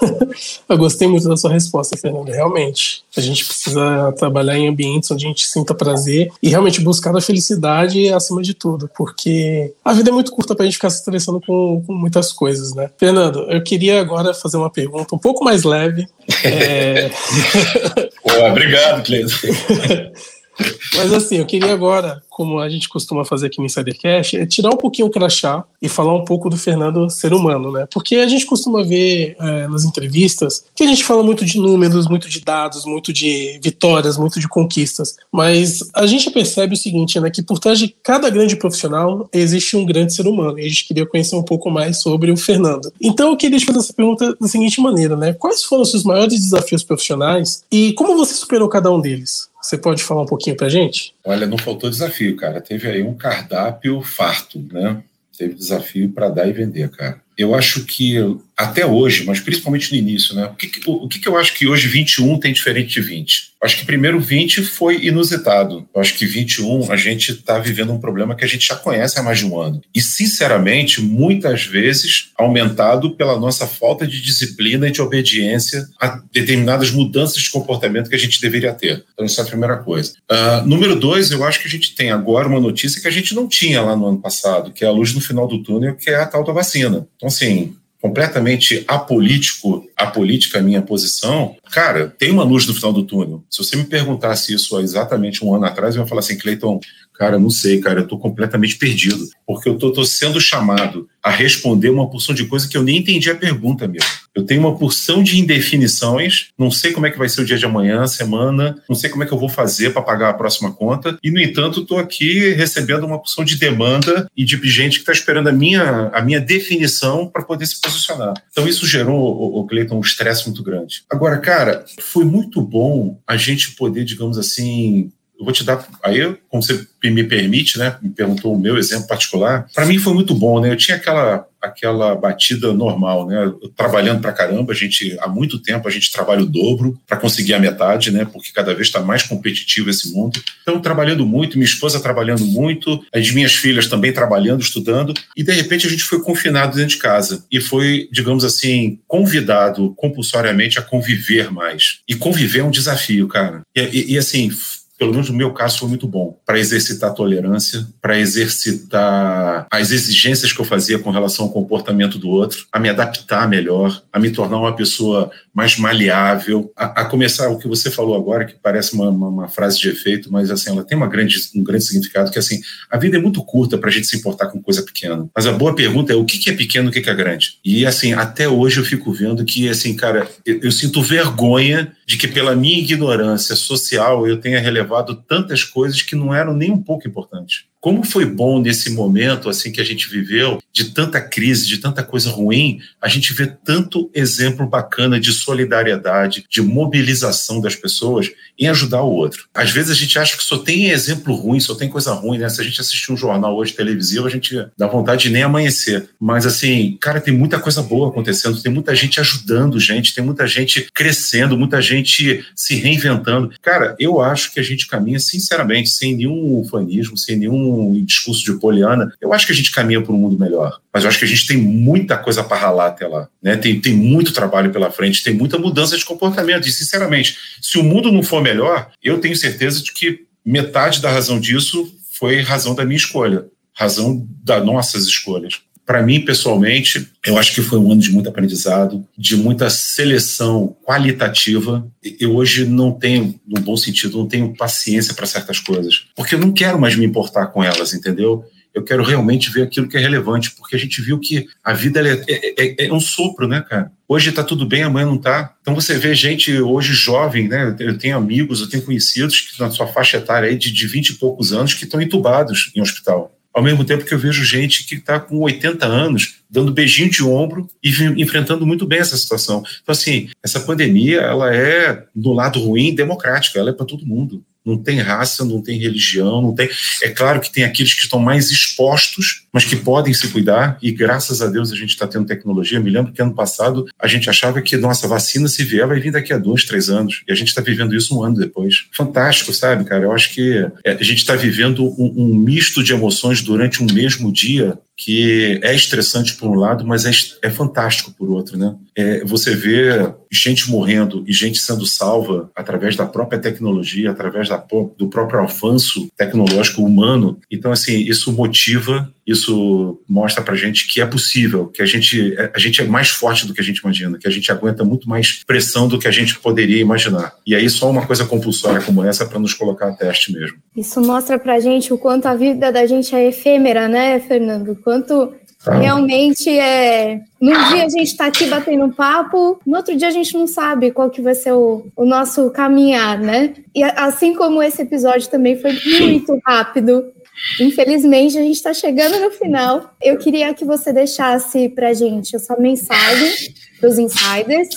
Eu gostei muito da sua resposta, Fernando. Realmente, a gente precisa trabalhar em ambientes onde a gente sinta prazer e realmente buscar a felicidade acima de tudo, porque a vida é muito curta para a gente ficar se estressando com, com, muitas coisas, né? Fernando, eu queria agora fazer uma pergunta um pouco mais leve. é... Pô, obrigado, Cleiton. Mas assim, eu queria agora, como a gente costuma fazer aqui no Insidercast, é tirar um pouquinho o crachá e falar um pouco do Fernando ser humano, né? Porque a gente costuma ver é, nas entrevistas que a gente fala muito de números, muito de dados, muito de vitórias, muito de conquistas. Mas a gente percebe o seguinte, né? Que por trás de cada grande profissional existe um grande ser humano. E a gente queria conhecer um pouco mais sobre o Fernando. Então eu queria te fazer essa pergunta da seguinte maneira, né? Quais foram os seus maiores desafios profissionais e como você superou cada um deles? Você pode falar um pouquinho pra gente? Olha, não faltou desafio, cara. Teve aí um cardápio farto, né? Teve desafio para dar e vender, cara. Eu acho que até hoje, mas principalmente no início, né? O que, o, o que, eu acho que hoje 21 tem diferente de 20? Acho que primeiro 20 foi inusitado. Eu acho que 21 a gente está vivendo um problema que a gente já conhece há mais de um ano. E, sinceramente, muitas vezes aumentado pela nossa falta de disciplina e de obediência a determinadas mudanças de comportamento que a gente deveria ter. Então, essa é a primeira coisa. Uh, número dois, eu acho que a gente tem agora uma notícia que a gente não tinha lá no ano passado, que é a luz no final do túnel, que é a tal da vacina. Então, assim, completamente apolítico, apolítica a minha posição, cara, tem uma luz no final do túnel. Se você me perguntasse isso há exatamente um ano atrás, eu ia falar assim, Cleiton, cara, não sei, cara, eu tô completamente perdido, porque eu tô, sendo chamado a responder uma porção de coisa que eu nem entendi a pergunta mesmo. Eu tenho uma porção de indefinições, não sei como é que vai ser o dia de amanhã, semana, não sei como é que eu vou fazer para pagar a próxima conta, e no entanto estou aqui recebendo uma porção de demanda e de gente que está esperando a minha, a minha definição para poder se posicionar. Então isso gerou, o Cleiton, um estresse muito grande. Agora, cara, foi muito bom a gente poder, digamos assim, eu vou te dar, aí, como você me permite, né, me perguntou o meu exemplo particular, para mim foi muito bom, né, eu tinha aquela, aquela batida normal, né, trabalhando para caramba, a gente, há muito tempo a gente trabalha o dobro para conseguir a metade, né, porque cada vez está mais competitivo esse mundo, então trabalhando muito, minha esposa trabalhando muito, as minhas filhas também trabalhando, estudando, e de repente a gente foi confinado dentro de casa, e foi, digamos assim, convidado compulsoriamente a conviver mais, e conviver é um desafio, cara, e, e, e assim, pelo menos no meu caso, foi muito bom para exercitar a tolerância, para exercitar as exigências que eu fazia com relação ao comportamento do outro, a me adaptar melhor, a me tornar uma pessoa mais maleável, a, a começar o que você falou agora, que parece uma, uma, uma, frase de efeito, mas assim, ela tem uma grande, um grande significado, que assim, a vida é muito curta para a gente se importar com coisa pequena. Mas a boa pergunta é o que, que é pequeno e o que, que é grande? E assim, até hoje eu fico vendo que, assim, cara, eu, eu sinto vergonha de que pela minha ignorância social eu tenha relevado tantas coisas que não eram nem um pouco importantes como foi bom nesse momento assim que a gente viveu, de tanta crise, de tanta coisa ruim, a gente vê tanto exemplo bacana de solidariedade, de mobilização das pessoas em ajudar o outro. Às vezes a gente acha que só tem exemplo ruim, só tem coisa ruim, né? Se a gente assistir um jornal hoje televisivo, a gente dá vontade de nem amanhecer. Mas assim, cara, tem muita coisa boa acontecendo, tem muita gente ajudando gente, tem muita gente crescendo, muita gente se reinventando. Cara, eu acho que a gente caminha sinceramente, sem nenhum ufanismo, sem nenhum um discurso de Poliana, eu acho que a gente caminha para um mundo melhor. Mas eu acho que a gente tem muita coisa para ralar até lá. Né? Tem, tem muito trabalho pela frente, tem muita mudança de comportamento. E, sinceramente, se o mundo não for melhor, eu tenho certeza de que metade da razão disso foi razão da minha escolha, razão das nossas escolhas. Para mim, pessoalmente, eu acho que foi um ano de muito aprendizado, de muita seleção qualitativa. Eu hoje não tenho, no bom sentido, não tenho paciência para certas coisas, porque eu não quero mais me importar com elas, entendeu? Eu quero realmente ver aquilo que é relevante, porque a gente viu que a vida é, é, é, é um sopro, né, cara? Hoje está tudo bem, amanhã não está. Então você vê gente hoje jovem, né? Eu tenho amigos, eu tenho conhecidos que na sua faixa etária aí de, de 20 e poucos anos que estão entubados em hospital. Ao mesmo tempo que eu vejo gente que está com 80 anos, dando beijinho de ombro e enfrentando muito bem essa situação. Então, assim, essa pandemia, ela é, do lado ruim, democrática, ela é para todo mundo não tem raça, não tem religião, não tem. É claro que tem aqueles que estão mais expostos, mas que podem se cuidar, e graças a Deus a gente está tendo tecnologia. Me lembro que ano passado a gente achava que nossa vacina, se vier, vai vir daqui a dois, três anos, e a gente está vivendo isso um ano depois. Fantástico, sabe, cara? Eu acho que é, a gente está vivendo um, um misto de emoções durante um mesmo dia que é estressante por um lado, mas é, é fantástico por outro, né? É, você vê gente morrendo e gente sendo salva através da própria tecnologia, através da, do próprio avanço tecnológico humano. Então, assim, isso motiva, isso mostra pra gente que é possível, que a gente, a gente é mais forte do que a gente imagina, que a gente aguenta muito mais pressão do que a gente poderia imaginar. E aí só uma coisa compulsória como essa para nos colocar a teste mesmo. Isso mostra pra gente o quanto a vida da gente é efêmera, né, Fernando? quanto ah. realmente é. Num dia a gente está aqui batendo papo, no outro dia a gente não sabe qual que vai ser o, o nosso caminhar, né? E assim como esse episódio também foi muito rápido, Infelizmente, a gente está chegando no final. Eu queria que você deixasse para a gente a sua mensagem para os insiders,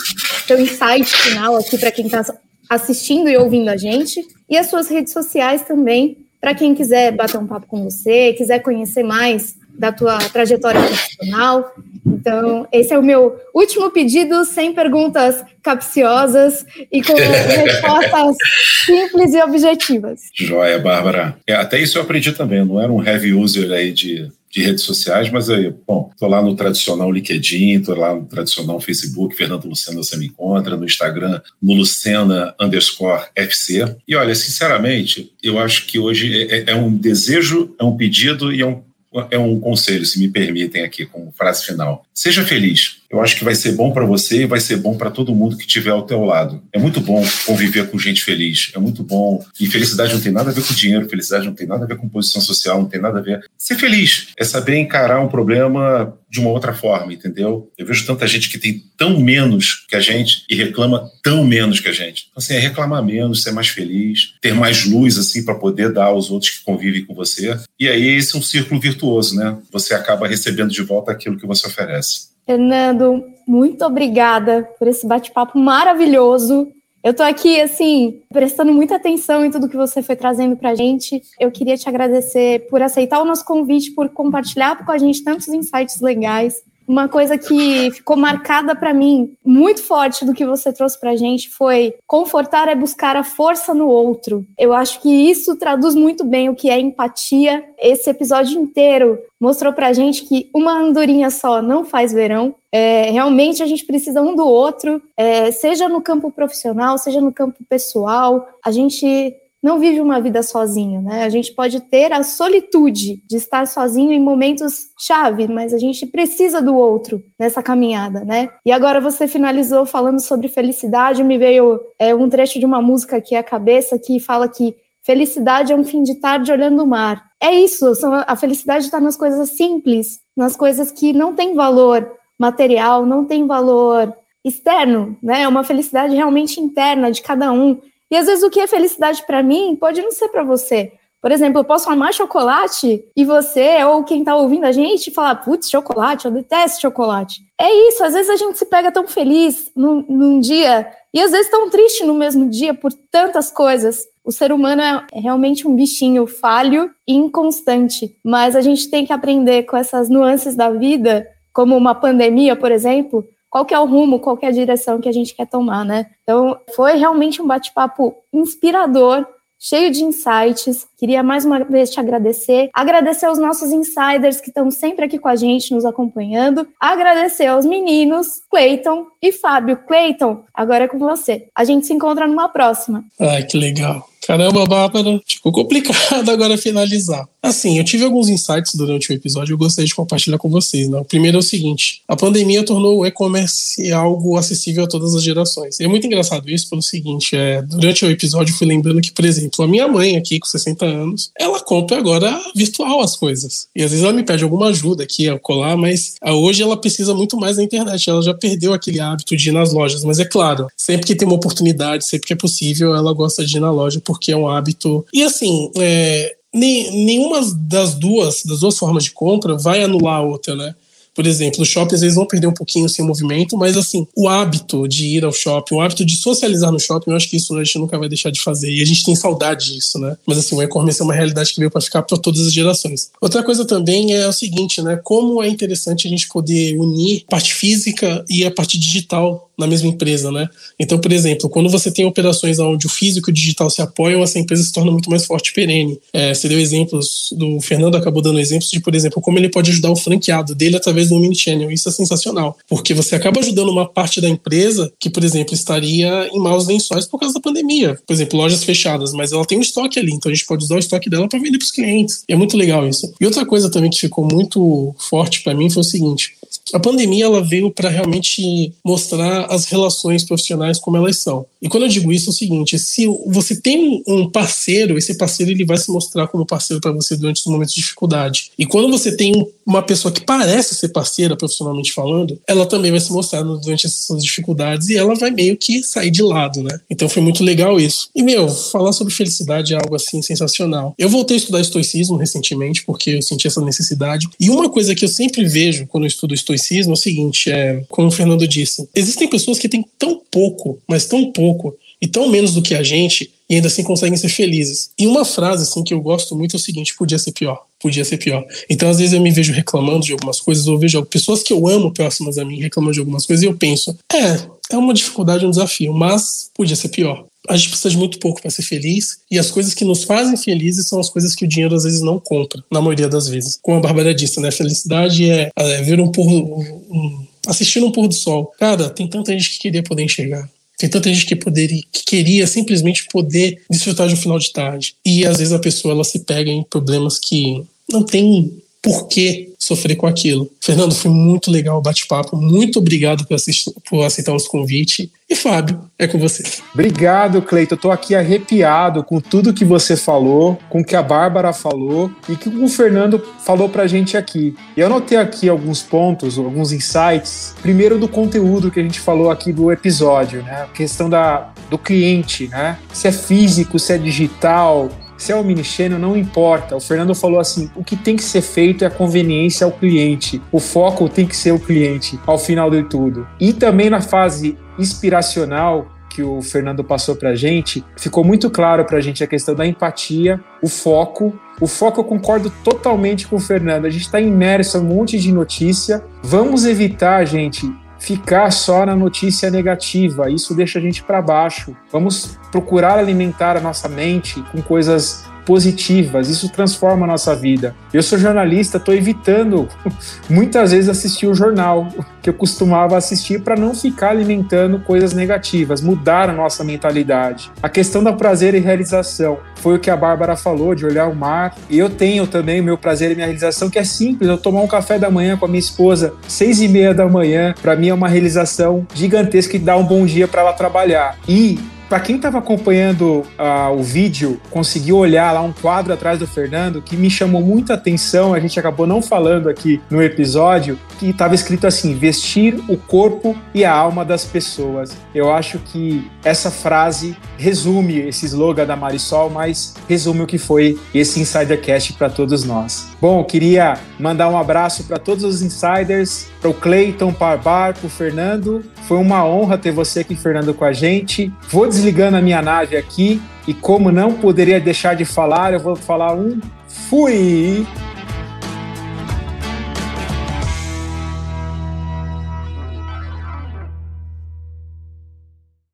seu insight final aqui para quem está assistindo e ouvindo a gente, e as suas redes sociais também, para quem quiser bater um papo com você, quiser conhecer mais da tua trajetória profissional. Então, esse é o meu último pedido, sem perguntas capciosas e com respostas simples e objetivas. Joia, Bárbara. É, até isso eu aprendi também, eu não era um heavy user aí de, de redes sociais, mas aí, bom, tô lá no tradicional LinkedIn, tô lá no tradicional Facebook, Fernando Lucena você me encontra, no Instagram, no Lucena underscore FC. E olha, sinceramente, eu acho que hoje é, é, é um desejo, é um pedido e é um é um conselho, se me permitem aqui, como frase final. Seja feliz. Eu acho que vai ser bom para você e vai ser bom para todo mundo que estiver ao teu lado. É muito bom conviver com gente feliz. É muito bom. E felicidade não tem nada a ver com dinheiro, felicidade não tem nada a ver com posição social, não tem nada a ver. Ser feliz é saber encarar um problema de uma outra forma, entendeu? Eu vejo tanta gente que tem tão menos que a gente e reclama tão menos que a gente. Então, assim, é reclamar menos, ser mais feliz, ter mais luz, assim, para poder dar aos outros que convivem com você. E aí, esse é um círculo virtuoso, né? Você acaba recebendo de volta aquilo que você oferece. Fernando, muito obrigada por esse bate-papo maravilhoso. Eu estou aqui, assim, prestando muita atenção em tudo que você foi trazendo para a gente. Eu queria te agradecer por aceitar o nosso convite, por compartilhar com a gente tantos insights legais. Uma coisa que ficou marcada para mim, muito forte do que você trouxe para a gente, foi confortar é buscar a força no outro. Eu acho que isso traduz muito bem o que é empatia. Esse episódio inteiro mostrou para a gente que uma andorinha só não faz verão. É, realmente a gente precisa um do outro, é, seja no campo profissional, seja no campo pessoal. A gente não vive uma vida sozinho, né? A gente pode ter a solitude de estar sozinho em momentos chave, mas a gente precisa do outro nessa caminhada, né? E agora você finalizou falando sobre felicidade, me veio é, um trecho de uma música aqui à cabeça que fala que felicidade é um fim de tarde olhando o mar. É isso, a felicidade está nas coisas simples, nas coisas que não têm valor material, não tem valor externo, né? É uma felicidade realmente interna de cada um. E às vezes o que é felicidade para mim pode não ser para você. Por exemplo, eu posso amar chocolate e você, ou quem está ouvindo a gente, falar, putz, chocolate, eu detesto chocolate. É isso, às vezes a gente se pega tão feliz num, num dia e às vezes tão triste no mesmo dia por tantas coisas. O ser humano é realmente um bichinho falho e inconstante, mas a gente tem que aprender com essas nuances da vida, como uma pandemia, por exemplo, qual que é o rumo, qual que é a direção que a gente quer tomar, né? Então, foi realmente um bate-papo inspirador, cheio de insights. Queria mais uma vez te agradecer, agradecer aos nossos insiders que estão sempre aqui com a gente, nos acompanhando, agradecer aos meninos, Cleiton e Fábio. Cleiton, agora é com você. A gente se encontra numa próxima. Ai, que legal. Caramba, Bárbara, ficou complicado agora finalizar. Assim, eu tive alguns insights durante o episódio e eu gostaria de compartilhar com vocês. Né? O primeiro é o seguinte: a pandemia tornou o e-commerce algo acessível a todas as gerações. E é muito engraçado isso pelo seguinte: é, durante o episódio eu fui lembrando que, por exemplo, a minha mãe aqui, com 60 anos, ela compra agora virtual as coisas. E às vezes ela me pede alguma ajuda aqui a colar, mas ah, hoje ela precisa muito mais da internet. Ela já perdeu aquele hábito de ir nas lojas. Mas é claro, sempre que tem uma oportunidade, sempre que é possível, ela gosta de ir na loja porque é um hábito. E assim, é, nenhuma das duas, das duas formas de compra vai anular a outra, né? Por exemplo, os shoppings eles vão perder um pouquinho sem movimento, mas assim, o hábito de ir ao shopping, o hábito de socializar no shopping, eu acho que isso a gente nunca vai deixar de fazer. E a gente tem saudade disso, né? Mas assim, o e-commerce é uma realidade que veio para ficar para todas as gerações. Outra coisa também é o seguinte, né? Como é interessante a gente poder unir parte física e a parte digital na mesma empresa, né? Então, por exemplo, quando você tem operações onde o físico e o digital se apoiam, essa empresa se torna muito mais forte e perene. É, você deu exemplos, do Fernando acabou dando exemplos de, por exemplo, como ele pode ajudar o franqueado dele através do Omnichannel. Isso é sensacional, porque você acaba ajudando uma parte da empresa que, por exemplo, estaria em maus lençóis por causa da pandemia. Por exemplo, lojas fechadas, mas ela tem um estoque ali, então a gente pode usar o estoque dela para vender para os clientes. E é muito legal isso. E outra coisa também que ficou muito forte para mim foi o seguinte: a pandemia ela veio para realmente mostrar as relações profissionais como elas são. E quando eu digo isso é o seguinte, se você tem um parceiro, esse parceiro ele vai se mostrar como parceiro para você durante os momentos de dificuldade. E quando você tem uma pessoa que parece ser parceira profissionalmente falando, ela também vai se mostrar durante essas dificuldades e ela vai meio que sair de lado, né? Então foi muito legal isso. E meu, falar sobre felicidade é algo assim sensacional. Eu voltei a estudar estoicismo recentemente porque eu senti essa necessidade. E uma coisa que eu sempre vejo quando eu estudo estoicismo é o seguinte, é, como o Fernando disse, existem pessoas que têm tão pouco, mas tão pouco, e tão menos do que a gente, e ainda assim conseguem ser felizes. E uma frase assim que eu gosto muito é o seguinte: podia ser pior, podia ser pior. Então às vezes eu me vejo reclamando de algumas coisas, ou vejo pessoas que eu amo próximas a mim reclamando de algumas coisas, e eu penso, é, é uma dificuldade, um desafio, mas podia ser pior a gente precisa de muito pouco para ser feliz e as coisas que nos fazem felizes são as coisas que o dinheiro às vezes não compra, na maioria das vezes. Como a Bárbara disse, né? Felicidade é, é ver um pôr, um, assistir um pôr do sol. Cara, tem tanta gente que queria poder enxergar. Tem tanta gente que poderia, que queria simplesmente poder desfrutar de um final de tarde. E às vezes a pessoa ela se pega em problemas que não tem por que sofrer com aquilo. Fernando, foi muito legal o bate-papo. Muito obrigado por, assistir, por aceitar o nosso convite. E Fábio, é com você. Obrigado, Cleito. Tô aqui arrepiado com tudo que você falou, com o que a Bárbara falou e que o Fernando falou pra gente aqui. E eu anotei aqui alguns pontos, alguns insights. Primeiro do conteúdo que a gente falou aqui do episódio, né? A questão da, do cliente, né? Se é físico, se é digital, se é o omnichannel, não importa. O Fernando falou assim: o que tem que ser feito é a conveniência ao cliente. O foco tem que ser o cliente ao final de tudo. E também na fase inspiracional, que o Fernando passou para a gente, ficou muito claro para a gente a questão da empatia, o foco. O foco eu concordo totalmente com o Fernando. A gente está imerso em um monte de notícia. Vamos evitar, gente, ficar só na notícia negativa. Isso deixa a gente para baixo. Vamos procurar alimentar a nossa mente com coisas positivas, isso transforma a nossa vida. Eu sou jornalista, estou evitando muitas vezes assistir o jornal que eu costumava assistir para não ficar alimentando coisas negativas, mudar a nossa mentalidade. A questão da prazer e realização foi o que a Bárbara falou, de olhar o mar. E eu tenho também o meu prazer e minha realização, que é simples, eu tomar um café da manhã com a minha esposa, seis e meia da manhã, para mim é uma realização gigantesca e dá um bom dia para ela trabalhar. E para quem estava acompanhando uh, o vídeo, conseguiu olhar lá um quadro atrás do Fernando que me chamou muita atenção. A gente acabou não falando aqui no episódio que estava escrito assim: vestir o corpo e a alma das pessoas. Eu acho que essa frase resume esse slogan da Marisol, mas resume o que foi esse Insidercast para todos nós. Bom, eu queria mandar um abraço para todos os insiders, para o Parbar, para o Fernando. Foi uma honra ter você aqui, Fernando, com a gente. Vou desligando a minha nave aqui e como não poderia deixar de falar, eu vou falar um fui.